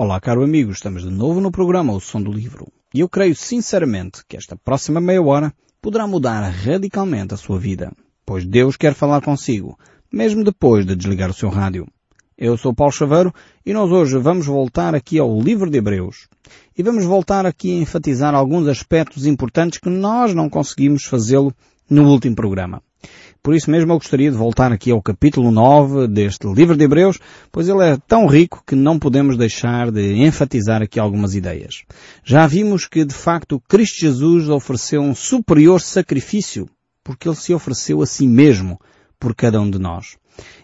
Olá, caro amigo, estamos de novo no programa O Som do Livro. E eu creio sinceramente que esta próxima meia hora poderá mudar radicalmente a sua vida, pois Deus quer falar consigo, mesmo depois de desligar o seu rádio. Eu sou Paulo Chaveiro e nós hoje vamos voltar aqui ao livro de Hebreus. E vamos voltar aqui a enfatizar alguns aspectos importantes que nós não conseguimos fazê-lo no último programa. Por isso mesmo eu gostaria de voltar aqui ao capítulo 9 deste livro de Hebreus, pois ele é tão rico que não podemos deixar de enfatizar aqui algumas ideias. Já vimos que de facto Cristo Jesus ofereceu um superior sacrifício, porque ele se ofereceu a si mesmo por cada um de nós.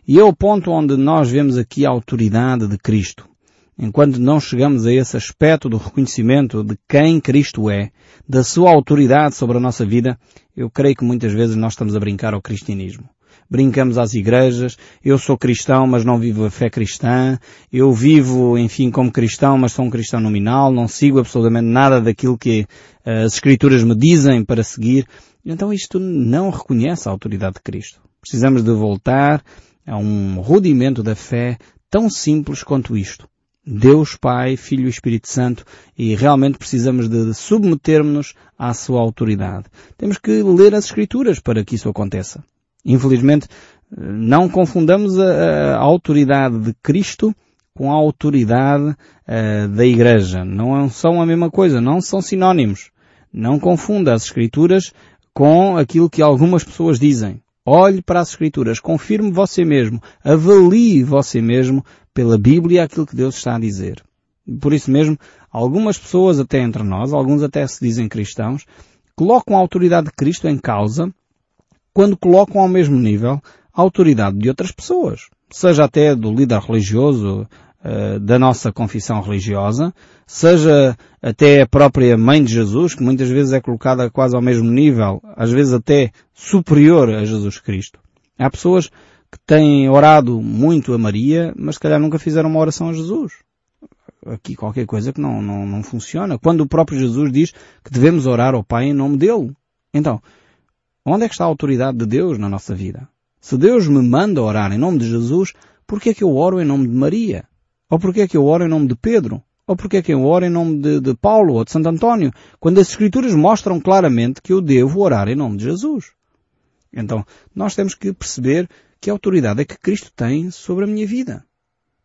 E é o ponto onde nós vemos aqui a autoridade de Cristo. Enquanto não chegamos a esse aspecto do reconhecimento de quem Cristo é, da sua autoridade sobre a nossa vida, eu creio que muitas vezes nós estamos a brincar ao cristianismo. Brincamos às igrejas, eu sou cristão, mas não vivo a fé cristã, eu vivo, enfim, como cristão, mas sou um cristão nominal, não sigo absolutamente nada daquilo que uh, as escrituras me dizem para seguir. Então isto não reconhece a autoridade de Cristo. Precisamos de voltar a um rudimento da fé tão simples quanto isto. Deus Pai, Filho e Espírito Santo e realmente precisamos de submetermos-nos à sua autoridade. Temos que ler as Escrituras para que isso aconteça. Infelizmente, não confundamos a, a autoridade de Cristo com a autoridade uh, da Igreja. Não são a mesma coisa, não são sinónimos. Não confunda as Escrituras com aquilo que algumas pessoas dizem. Olhe para as Escrituras, confirme você mesmo, avalie você mesmo pela Bíblia aquilo que Deus está a dizer. Por isso mesmo, algumas pessoas até entre nós, alguns até se dizem cristãos, colocam a autoridade de Cristo em causa quando colocam ao mesmo nível a autoridade de outras pessoas, seja até do líder religioso uh, da nossa confissão religiosa, seja até a própria mãe de Jesus, que muitas vezes é colocada quase ao mesmo nível, às vezes até superior a Jesus Cristo. Há pessoas que têm orado muito a Maria, mas se calhar nunca fizeram uma oração a Jesus. Aqui qualquer coisa que não, não, não funciona. Quando o próprio Jesus diz que devemos orar ao Pai em nome dele. Então, onde é que está a autoridade de Deus na nossa vida? Se Deus me manda orar em nome de Jesus, por que é que eu oro em nome de Maria? Ou por que é que eu oro em nome de Pedro? Ou por que é que eu oro em nome de, de Paulo ou de Santo António? Quando as Escrituras mostram claramente que eu devo orar em nome de Jesus. Então, nós temos que perceber que autoridade é que Cristo tem sobre a minha vida.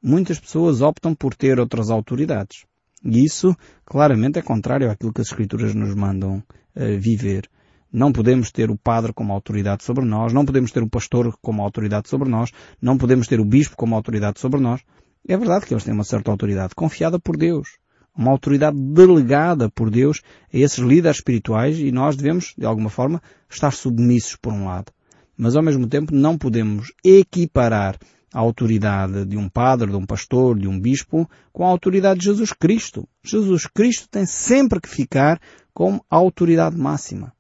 Muitas pessoas optam por ter outras autoridades. E isso, claramente, é contrário àquilo que as Escrituras nos mandam uh, viver. Não podemos ter o padre como autoridade sobre nós, não podemos ter o pastor como autoridade sobre nós, não podemos ter o bispo como autoridade sobre nós. É verdade que eles têm uma certa autoridade, confiada por Deus. Uma autoridade delegada por Deus a esses líderes espirituais e nós devemos, de alguma forma, estar submissos por um lado mas ao mesmo tempo não podemos equiparar a autoridade de um padre, de um pastor, de um bispo, com a autoridade de Jesus Cristo. Jesus Cristo tem sempre que ficar como a autoridade máxima.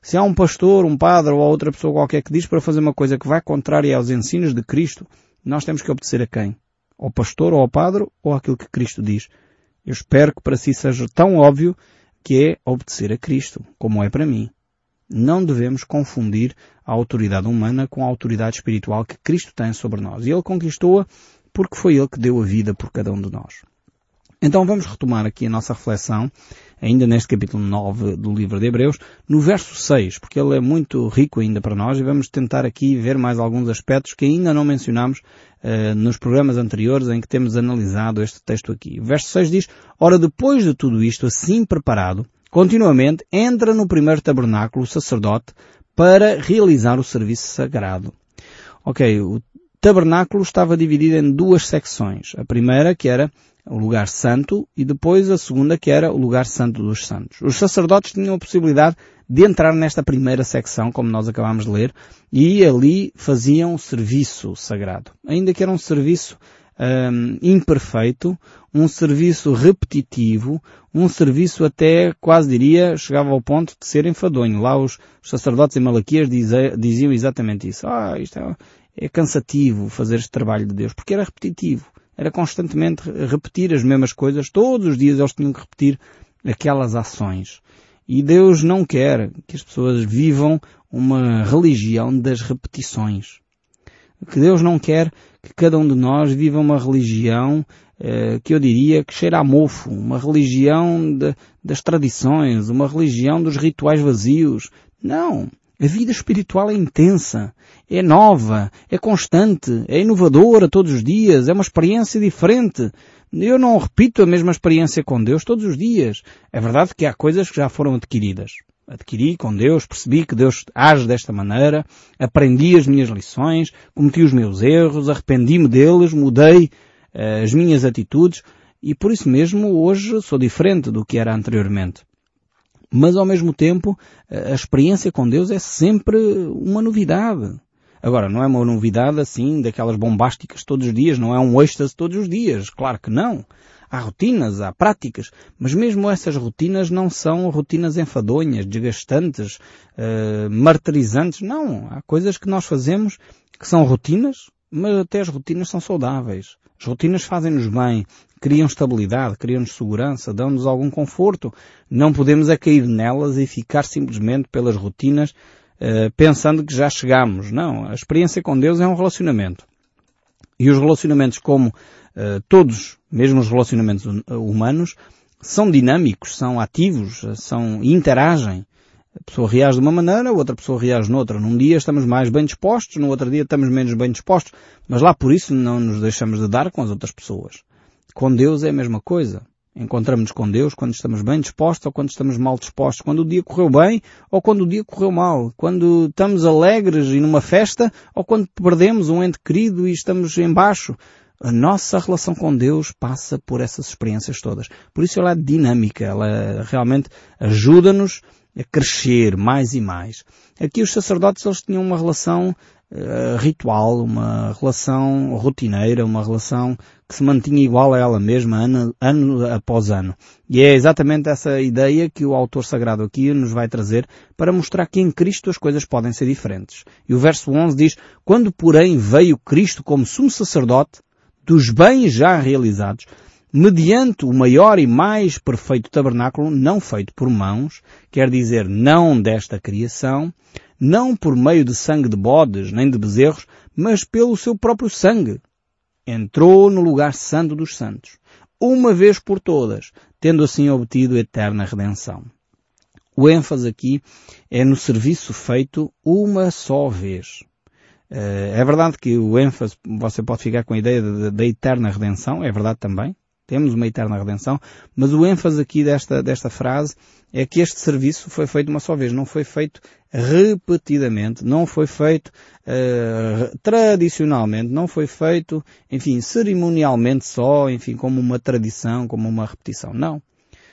Se há um pastor, um padre ou outra pessoa qualquer que diz para fazer uma coisa que vai contrária aos ensinos de Cristo, nós temos que obedecer a quem? Ao pastor ou ao padre ou àquilo que Cristo diz? Eu espero que para si seja tão óbvio que é obedecer a Cristo, como é para mim não devemos confundir a autoridade humana com a autoridade espiritual que Cristo tem sobre nós. E Ele conquistou-a porque foi Ele que deu a vida por cada um de nós. Então vamos retomar aqui a nossa reflexão, ainda neste capítulo 9 do livro de Hebreus, no verso 6, porque ele é muito rico ainda para nós e vamos tentar aqui ver mais alguns aspectos que ainda não mencionamos uh, nos programas anteriores em que temos analisado este texto aqui. O verso 6 diz, Ora depois de tudo isto assim preparado, continuamente entra no primeiro tabernáculo o sacerdote para realizar o serviço sagrado. Ok, o tabernáculo estava dividido em duas secções. A primeira que era o lugar santo e depois a segunda que era o lugar santo dos santos. Os sacerdotes tinham a possibilidade de entrar nesta primeira secção, como nós acabamos de ler, e ali faziam serviço sagrado. Ainda que era um serviço um, imperfeito, um serviço repetitivo, um serviço até, quase diria, chegava ao ponto de ser enfadonho. Lá os sacerdotes em Malaquias diziam exatamente isso. Ah, isto é, é cansativo fazer este trabalho de Deus, porque era repetitivo. Era constantemente repetir as mesmas coisas. Todos os dias eles tinham que repetir aquelas ações. E Deus não quer que as pessoas vivam uma religião das repetições. Que Deus não quer que cada um de nós viva uma religião eh, que eu diria que cheira a mofo, uma religião de, das tradições, uma religião dos rituais vazios. Não. A vida espiritual é intensa, é nova, é constante, é inovadora todos os dias, é uma experiência diferente. Eu não repito a mesma experiência com Deus todos os dias. É verdade que há coisas que já foram adquiridas. Adquiri com Deus, percebi que Deus age desta maneira, aprendi as minhas lições, cometi os meus erros, arrependi-me deles, mudei uh, as minhas atitudes e por isso mesmo hoje sou diferente do que era anteriormente. Mas ao mesmo tempo, a experiência com Deus é sempre uma novidade. Agora, não é uma novidade assim, daquelas bombásticas todos os dias, não é um êxtase todos os dias, claro que não. Há rotinas, há práticas, mas mesmo essas rotinas não são rotinas enfadonhas, desgastantes, uh, martirizantes, não. Há coisas que nós fazemos que são rotinas, mas até as rotinas são saudáveis. As rotinas fazem-nos bem, criam estabilidade, criam-nos segurança, dão-nos algum conforto. Não podemos é cair nelas e ficar simplesmente pelas rotinas eh, pensando que já chegamos. Não, a experiência com Deus é um relacionamento. E os relacionamentos, como uh, todos, mesmo os relacionamentos humanos, são dinâmicos, são ativos, são interagem. A pessoa reage de uma maneira, a outra pessoa reage noutra. Num dia estamos mais bem dispostos, no outro dia estamos menos bem dispostos, mas lá por isso não nos deixamos de dar com as outras pessoas. Com Deus é a mesma coisa. Encontramos-nos com Deus quando estamos bem dispostos ou quando estamos mal dispostos, quando o dia correu bem ou quando o dia correu mal, quando estamos alegres e numa festa ou quando perdemos um ente querido e estamos embaixo. A nossa relação com Deus passa por essas experiências todas. Por isso ela é dinâmica, ela realmente ajuda-nos a crescer mais e mais. Aqui os sacerdotes eles tinham uma relação uh, ritual, uma relação rotineira, uma relação que se mantinha igual a ela mesma ano, ano após ano. E é exatamente essa ideia que o autor sagrado aqui nos vai trazer para mostrar que em Cristo as coisas podem ser diferentes. E o verso 11 diz, Quando porém veio Cristo como sumo sacerdote dos bens já realizados, mediante o maior e mais perfeito tabernáculo, não feito por mãos, quer dizer, não desta criação, não por meio de sangue de bodes nem de bezerros, mas pelo seu próprio sangue, entrou no lugar santo dos santos, uma vez por todas, tendo assim obtido eterna redenção. O ênfase aqui é no serviço feito uma só vez. Eh, é verdade que o ênfase, você pode ficar com a ideia da eterna redenção, é verdade também, temos uma eterna redenção, mas o ênfase aqui desta, desta frase é que este serviço foi feito uma só vez, não foi feito repetidamente, não foi feito uh, tradicionalmente, não foi feito, enfim, cerimonialmente só, enfim, como uma tradição, como uma repetição. Não.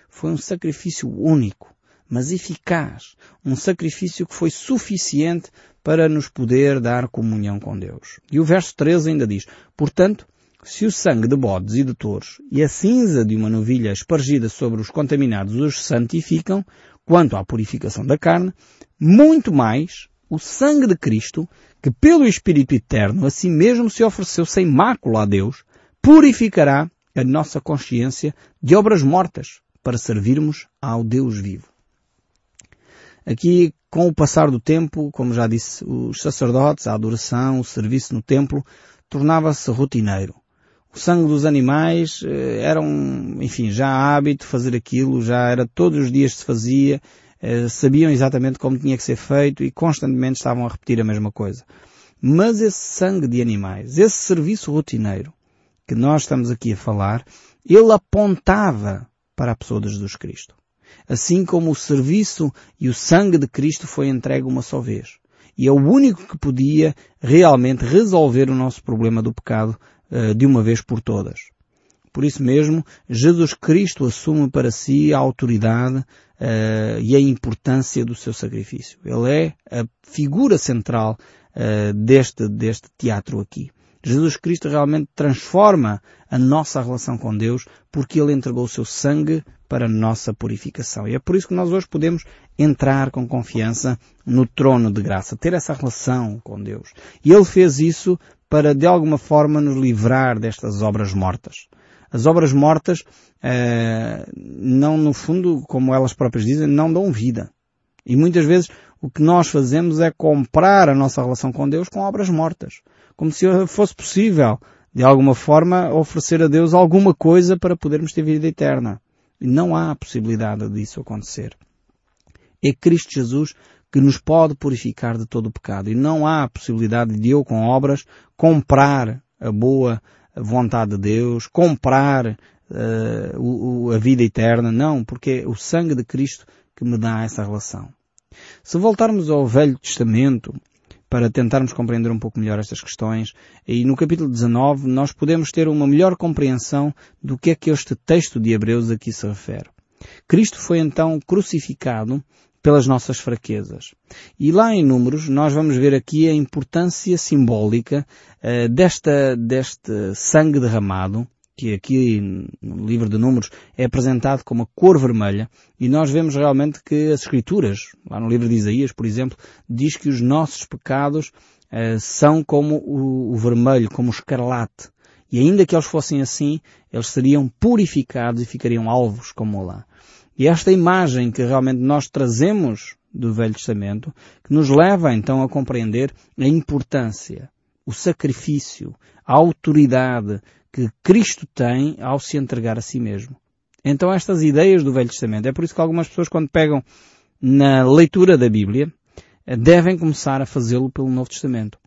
Foi um sacrifício único, mas eficaz. Um sacrifício que foi suficiente para nos poder dar comunhão com Deus. E o verso 13 ainda diz, portanto, se o sangue de bodes e de touros e a cinza de uma novilha espargida sobre os contaminados os santificam, quanto à purificação da carne, muito mais o sangue de Cristo, que pelo Espírito Eterno a si mesmo se ofereceu sem mácula a Deus, purificará a nossa consciência de obras mortas para servirmos ao Deus vivo. Aqui, com o passar do tempo, como já disse, os sacerdotes, a adoração, o serviço no templo, tornava-se rotineiro o sangue dos animais eh, era um, enfim, já hábito fazer aquilo, já era todos os dias se fazia, eh, sabiam exatamente como tinha que ser feito e constantemente estavam a repetir a mesma coisa. Mas esse sangue de animais, esse serviço rotineiro que nós estamos aqui a falar, ele apontava para a pessoa de Jesus Cristo. Assim como o serviço e o sangue de Cristo foi entregue uma só vez. E é o único que podia realmente resolver o nosso problema do pecado eh, de uma vez por todas. Por isso mesmo, Jesus Cristo assume para si a autoridade uh, e a importância do seu sacrifício. Ele é a figura central uh, deste, deste teatro aqui. Jesus Cristo realmente transforma a nossa relação com Deus porque Ele entregou o seu sangue para nossa purificação. E é por isso que nós hoje podemos entrar com confiança no trono de graça, ter essa relação com Deus. E Ele fez isso para de alguma forma nos livrar destas obras mortas. As obras mortas, eh, não no fundo, como elas próprias dizem, não dão vida. E muitas vezes o que nós fazemos é comprar a nossa relação com Deus com obras mortas. Como se fosse possível de alguma forma, oferecer a Deus alguma coisa para podermos ter vida eterna. Não há possibilidade disso acontecer. É Cristo Jesus que nos pode purificar de todo o pecado. E não há possibilidade de eu, com obras, comprar a boa vontade de Deus, comprar uh, o, a vida eterna. Não, porque é o sangue de Cristo que me dá essa relação. Se voltarmos ao Velho Testamento, para tentarmos compreender um pouco melhor estas questões, e no capítulo 19 nós podemos ter uma melhor compreensão do que é que este texto de Hebreus aqui se refere. Cristo foi então crucificado pelas nossas fraquezas. E lá em Números nós vamos ver aqui a importância simbólica uh, desta, deste sangue derramado que aqui no livro de Números é apresentado como a cor vermelha, e nós vemos realmente que as Escrituras, lá no livro de Isaías, por exemplo, diz que os nossos pecados uh, são como o, o vermelho, como o escarlate. E ainda que eles fossem assim, eles seriam purificados e ficariam alvos como lá. E esta imagem que realmente nós trazemos do Velho Testamento, que nos leva então a compreender a importância, o sacrifício, a autoridade que Cristo tem ao se entregar a si mesmo. Então estas ideias do Velho Testamento, é por isso que algumas pessoas quando pegam na leitura da Bíblia, devem começar a fazê-lo pelo Novo Testamento.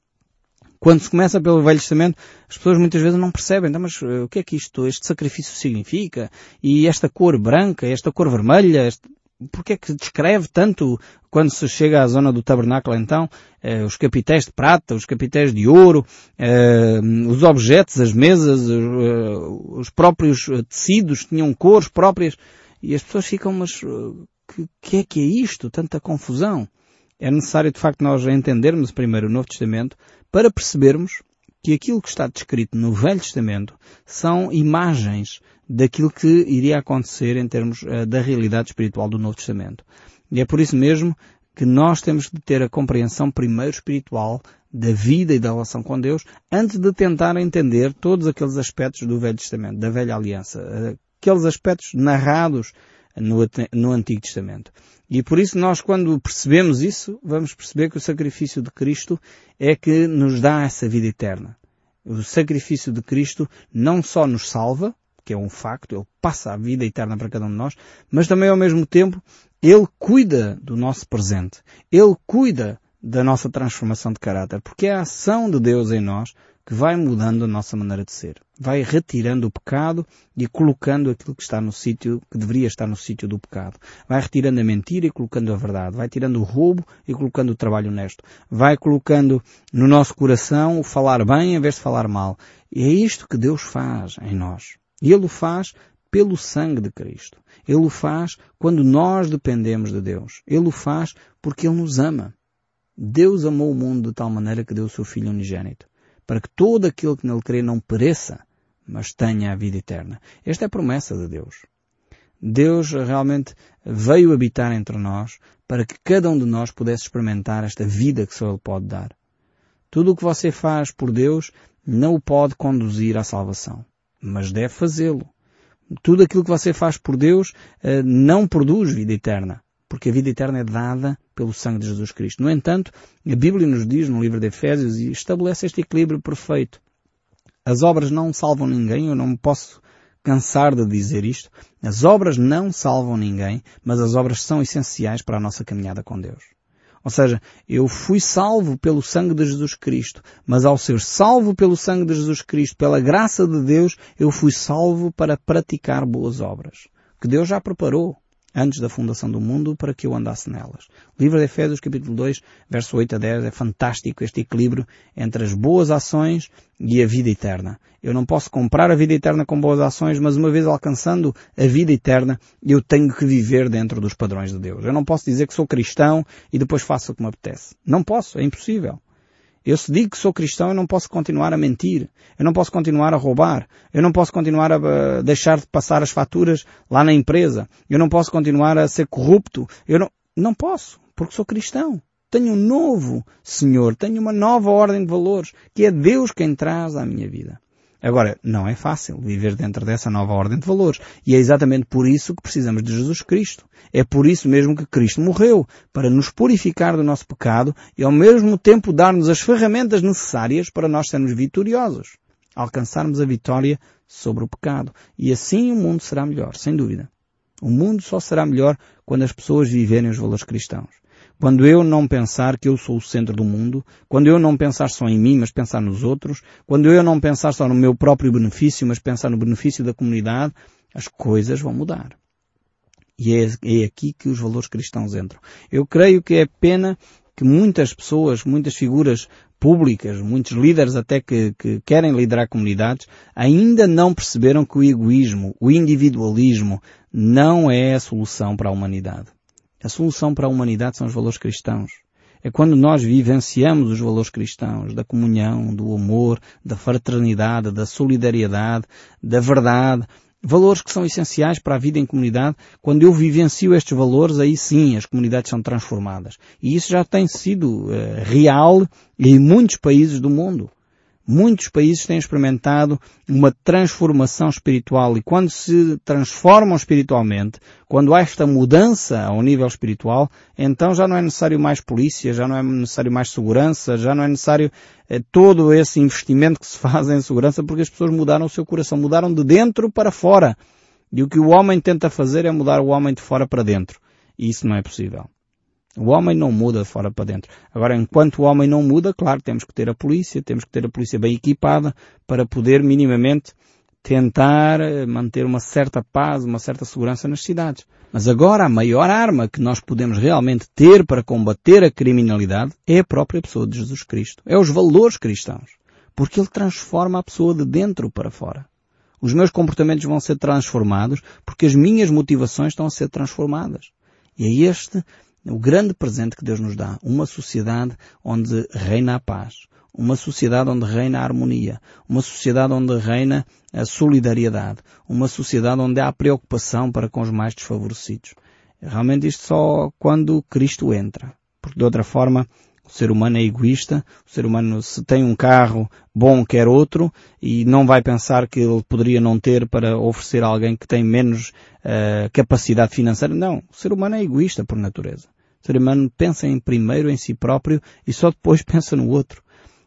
Quando se começa pelo Velho Testamento, as pessoas muitas vezes não percebem, então, mas uh, o que é que isto, este sacrifício significa? E esta cor branca, esta cor vermelha, este... porque é que descreve tanto quando se chega à zona do tabernáculo então, uh, os capitéis de prata, os capitéis de ouro, uh, os objetos, as mesas, os próprios tecidos tinham cores próprias, e as pessoas ficam, mas que, que é que é isto? Tanta confusão. É necessário de facto nós entendermos primeiro o Novo Testamento para percebermos que aquilo que está descrito no Velho Testamento são imagens daquilo que iria acontecer em termos uh, da realidade espiritual do Novo Testamento. E é por isso mesmo que nós temos de ter a compreensão primeiro espiritual da vida e da relação com Deus antes de tentar entender todos aqueles aspectos do Velho Testamento, da Velha Aliança, aqueles aspectos narrados no, no Antigo Testamento. E por isso nós quando percebemos isso, vamos perceber que o sacrifício de Cristo é que nos dá essa vida eterna. O sacrifício de Cristo não só nos salva, que é um facto, Ele passa a vida eterna para cada um de nós, mas também ao mesmo tempo Ele cuida do nosso presente. Ele cuida da nossa transformação de caráter, porque é a ação de Deus em nós que vai mudando a nossa maneira de ser. Vai retirando o pecado e colocando aquilo que está no sítio, que deveria estar no sítio do pecado. Vai retirando a mentira e colocando a verdade. Vai tirando o roubo e colocando o trabalho honesto. Vai colocando no nosso coração o falar bem em vez de falar mal. E é isto que Deus faz em nós. E Ele o faz pelo sangue de Cristo. Ele o faz quando nós dependemos de Deus. Ele o faz porque Ele nos ama. Deus amou o mundo de tal maneira que deu o seu Filho unigênito para que todo aquele que nele crê não pereça, mas tenha a vida eterna. Esta é a promessa de Deus. Deus realmente veio habitar entre nós para que cada um de nós pudesse experimentar esta vida que só Ele pode dar. Tudo o que você faz por Deus não o pode conduzir à salvação, mas deve fazê-lo. Tudo aquilo que você faz por Deus eh, não produz vida eterna, porque a vida eterna é dada pelo sangue de Jesus Cristo. No entanto, a Bíblia nos diz no livro de Efésios e estabelece este equilíbrio perfeito. As obras não salvam ninguém, eu não me posso cansar de dizer isto. As obras não salvam ninguém, mas as obras são essenciais para a nossa caminhada com Deus. Ou seja, eu fui salvo pelo sangue de Jesus Cristo, mas ao ser salvo pelo sangue de Jesus Cristo, pela graça de Deus, eu fui salvo para praticar boas obras, que Deus já preparou antes da fundação do mundo para que eu andasse nelas. Livro de Efésios, capítulo 2, verso 8 a 10, é fantástico este equilíbrio entre as boas ações e a vida eterna. Eu não posso comprar a vida eterna com boas ações, mas uma vez alcançando a vida eterna, eu tenho que viver dentro dos padrões de Deus. Eu não posso dizer que sou cristão e depois faço o que me apetece. Não posso, é impossível. Eu se digo que sou cristão, eu não posso continuar a mentir. Eu não posso continuar a roubar. Eu não posso continuar a deixar de passar as faturas lá na empresa. Eu não posso continuar a ser corrupto. Eu não, não posso, porque sou cristão. Tenho um novo Senhor, tenho uma nova ordem de valores, que é Deus quem traz à minha vida. Agora, não é fácil viver dentro dessa nova ordem de valores. E é exatamente por isso que precisamos de Jesus Cristo. É por isso mesmo que Cristo morreu, para nos purificar do nosso pecado e ao mesmo tempo dar-nos as ferramentas necessárias para nós sermos vitoriosos. alcançarmos a vitória sobre o pecado. E assim o mundo será melhor, sem dúvida. O mundo só será melhor quando as pessoas viverem os valores cristãos. Quando eu não pensar que eu sou o centro do mundo, quando eu não pensar só em mim, mas pensar nos outros, quando eu não pensar só no meu próprio benefício, mas pensar no benefício da comunidade, as coisas vão mudar. E é, é aqui que os valores cristãos entram. Eu creio que é pena que muitas pessoas, muitas figuras públicas, muitos líderes até que, que, querem liderar comunidades, ainda não perceberam que o egoísmo, o individualismo, não é a solução para a humanidade. A solução para a humanidade são os valores cristãos. É quando nós vivenciamos os valores cristãos, da comunhão, do amor, da fraternidade, da solidariedade, da verdade, valores que são essenciais para a vida em comunidade. Quando eu vivencio estes valores, aí sim as comunidades são transformadas. E isso já tem sido uh, real em muitos países do mundo. Muitos países têm experimentado uma transformação espiritual e quando se transformam espiritualmente, quando há esta mudança ao nível espiritual, então já não é necessário mais polícia, já não é necessário mais segurança, já não é necessário eh, todo esse investimento que se faz em segurança porque as pessoas mudaram o seu coração, mudaram de dentro para fora. E o que o homem tenta fazer é mudar o homem de fora para dentro. E isso não é possível. O homem não muda de fora para dentro. Agora, enquanto o homem não muda, claro, temos que ter a polícia, temos que ter a polícia bem equipada para poder minimamente tentar eh, manter uma certa paz, uma certa segurança nas cidades. Mas agora a maior arma que nós podemos realmente ter para combater a criminalidade é a própria pessoa de Jesus Cristo. É os valores cristãos. Porque Ele transforma a pessoa de dentro para fora. Os meus comportamentos vão ser transformados porque as minhas motivações estão a ser transformadas. E é este o grande presente que Deus nos dá, uma sociedade onde reina a paz, uma sociedade onde reina a harmonia, uma sociedade onde reina a solidariedade, uma sociedade onde há preocupação para com os mais desfavorecidos. Realmente isto só quando Cristo entra, porque de outra forma o ser humano é egoísta, o ser humano se tem um carro bom quer outro e não vai pensar que ele poderia não ter para oferecer a alguém que tem menos uh, capacidade financeira. Não, o ser humano é egoísta por natureza. O ser humano pensa em primeiro em si próprio e só depois pensa no outro.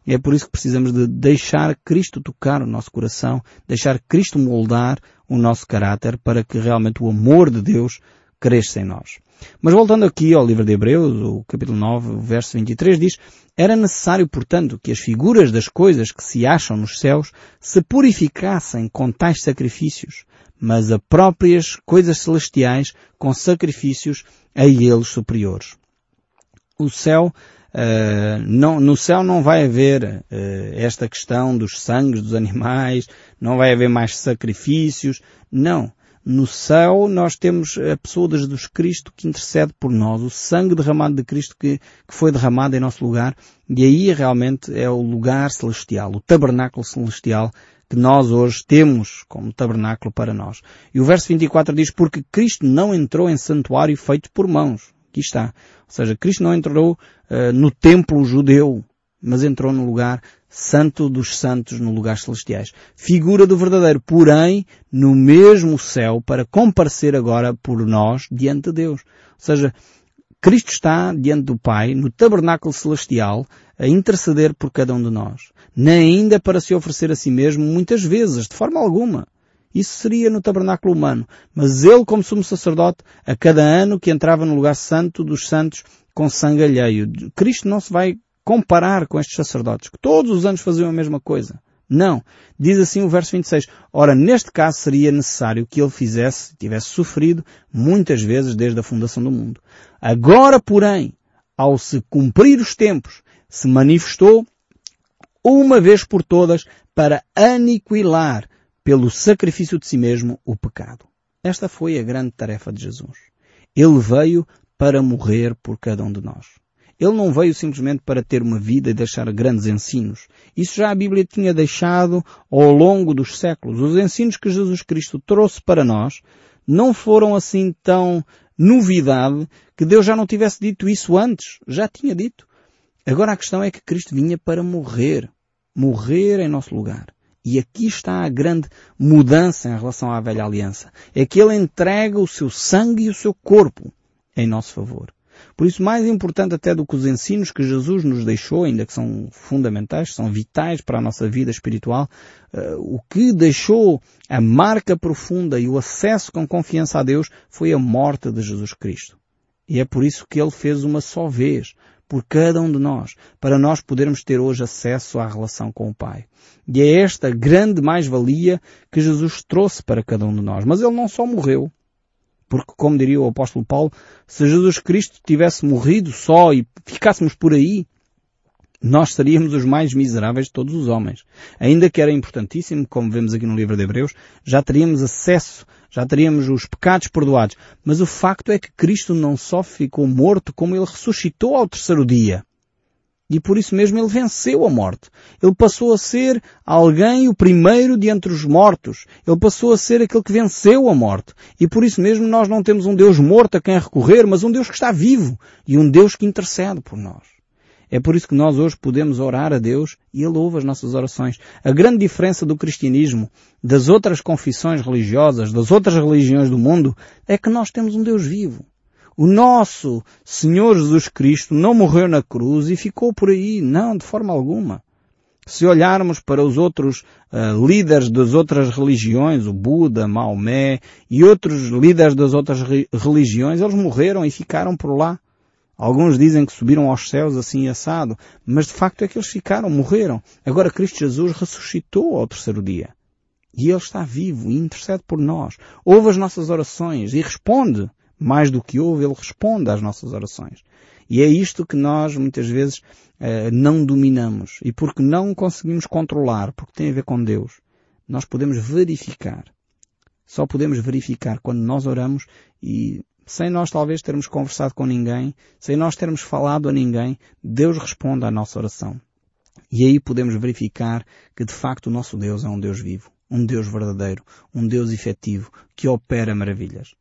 E é por isso que precisamos de deixar Cristo tocar o nosso coração, deixar Cristo moldar o nosso caráter para que realmente o amor de Deus cresça em nós. Mas voltando aqui ao livro de Hebreus, o capítulo 9, o verso 23 diz, era necessário, portanto, que as figuras das coisas que se acham nos céus se purificassem com tais sacrifícios, mas a próprias coisas celestiais com sacrifícios a eles superiores. O céu, uh, não, no céu não vai haver uh, esta questão dos sangues dos animais, não vai haver mais sacrifícios, não. No céu nós temos a pessoa de Jesus Cristo que intercede por nós, o sangue derramado de Cristo que, que foi derramado em nosso lugar, e aí realmente é o lugar celestial, o tabernáculo celestial que nós hoje temos como tabernáculo para nós. E o verso 24 diz, porque Cristo não entrou em santuário feito por mãos. Aqui está. Ou seja, Cristo não entrou uh, no templo judeu, mas entrou no lugar santo dos santos no lugar celestiais. Figura do verdadeiro, porém, no mesmo céu, para comparecer agora por nós diante de Deus. Ou seja, Cristo está diante do Pai, no tabernáculo celestial, a interceder por cada um de nós. Nem ainda para se oferecer a si mesmo muitas vezes, de forma alguma. Isso seria no tabernáculo humano. Mas ele, como sumo sacerdote, a cada ano que entrava no lugar santo dos santos com sangue alheio. Cristo não se vai comparar com estes sacerdotes, que todos os anos faziam a mesma coisa. Não. Diz assim o verso 26. Ora, neste caso seria necessário que ele fizesse, tivesse sofrido muitas vezes desde a fundação do mundo. Agora, porém, ao se cumprir os tempos, se manifestou uma vez por todas para aniquilar pelo sacrifício de si mesmo o pecado. Esta foi a grande tarefa de Jesus. Ele veio para morrer por cada um de nós. Ele não veio simplesmente para ter uma vida e deixar grandes ensinos. Isso já a Bíblia tinha deixado ao longo dos séculos. Os ensinos que Jesus Cristo trouxe para nós não foram assim tão novidade que Deus já não tivesse dito isso antes. Já tinha dito. Agora a questão é que Cristo vinha para morrer. Morrer em nosso lugar. E aqui está a grande mudança em relação à velha aliança. É que Ele entrega o seu sangue e o seu corpo em nosso favor. Por isso, mais importante até do que os ensinos que Jesus nos deixou, ainda que são fundamentais, são vitais para a nossa vida espiritual, uh, o que deixou a marca profunda e o acesso com confiança a Deus foi a morte de Jesus Cristo. E é por isso que Ele fez uma só vez, por cada um de nós, para nós podermos ter hoje acesso à relação com o Pai. E é esta grande mais-valia que Jesus trouxe para cada um de nós. Mas Ele não só morreu, porque, como diria o apóstolo Paulo, se Jesus Cristo tivesse morrido só e ficássemos por aí, nós seríamos os mais miseráveis de todos os homens. Ainda que era importantíssimo, como vemos aqui no livro de Hebreus, já teríamos acesso, já teríamos os pecados perdoados. Mas o facto é que Cristo não só ficou morto, como ele ressuscitou ao terceiro dia. E por isso mesmo ele venceu a morte. Ele passou a ser alguém o primeiro de entre os mortos. Ele passou a ser aquele que venceu a morte. E por isso mesmo nós não temos um Deus morto a quem recorrer, mas um Deus que está vivo e um Deus que intercede por nós. É por isso que nós hoje podemos orar a Deus e Ele ouve as nossas orações. A grande diferença do cristianismo, das outras confissões religiosas, das outras religiões do mundo, é que nós temos um Deus vivo. O nosso Senhor Jesus Cristo não morreu na cruz e ficou por aí. Não, de forma alguma. Se olharmos para os outros uh, líderes das outras religiões, o Buda, Maomé e outros líderes das outras re religiões, eles morreram e ficaram por lá. Alguns dizem que subiram aos céus assim assado, mas de facto é que eles ficaram, morreram. Agora Cristo Jesus ressuscitou ao terceiro dia. E Ele está vivo e intercede por nós. Ouve as nossas orações e responde. Mais do que ouve, Ele responde às nossas orações. E é isto que nós muitas vezes eh, não dominamos. E porque não conseguimos controlar, porque tem a ver com Deus, nós podemos verificar. Só podemos verificar quando nós oramos e sem nós talvez termos conversado com ninguém, sem nós termos falado a ninguém, Deus responde à nossa oração. E aí podemos verificar que de facto o nosso Deus é um Deus vivo, um Deus verdadeiro, um Deus efetivo, que opera maravilhas.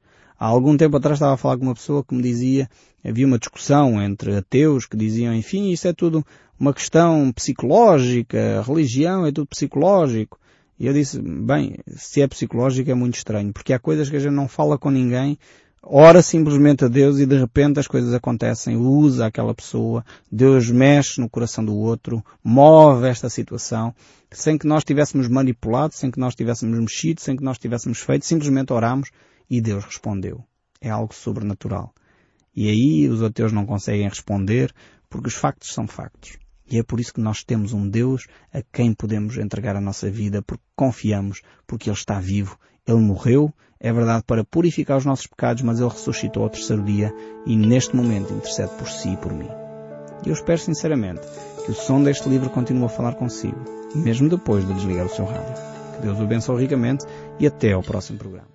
Há algum tempo atrás estava a falar com uma pessoa que me dizia, havia uma discussão entre ateus que diziam, enfim, isso é tudo uma questão psicológica, religião é tudo psicológico. E eu disse, bem, se é psicológico é muito estranho, porque há coisas que a gente não fala com ninguém, ora simplesmente a Deus e de repente as coisas acontecem, usa aquela pessoa, Deus mexe no coração do outro, move esta situação, sem que nós tivéssemos manipulado, sem que nós tivéssemos mexido, sem que nós tivéssemos feito, simplesmente oramos e Deus respondeu. É algo sobrenatural. E aí os ateus não conseguem responder porque os factos são factos. E é por isso que nós temos um Deus a quem podemos entregar a nossa vida porque confiamos, porque Ele está vivo ele morreu, é verdade, para purificar os nossos pecados, mas Ele ressuscitou ao terceiro dia e neste momento intercede por si e por mim. E eu espero sinceramente que o som deste livro continue a falar consigo, mesmo depois de desligar o seu rádio. Que Deus o abençoe ricamente e até ao próximo programa.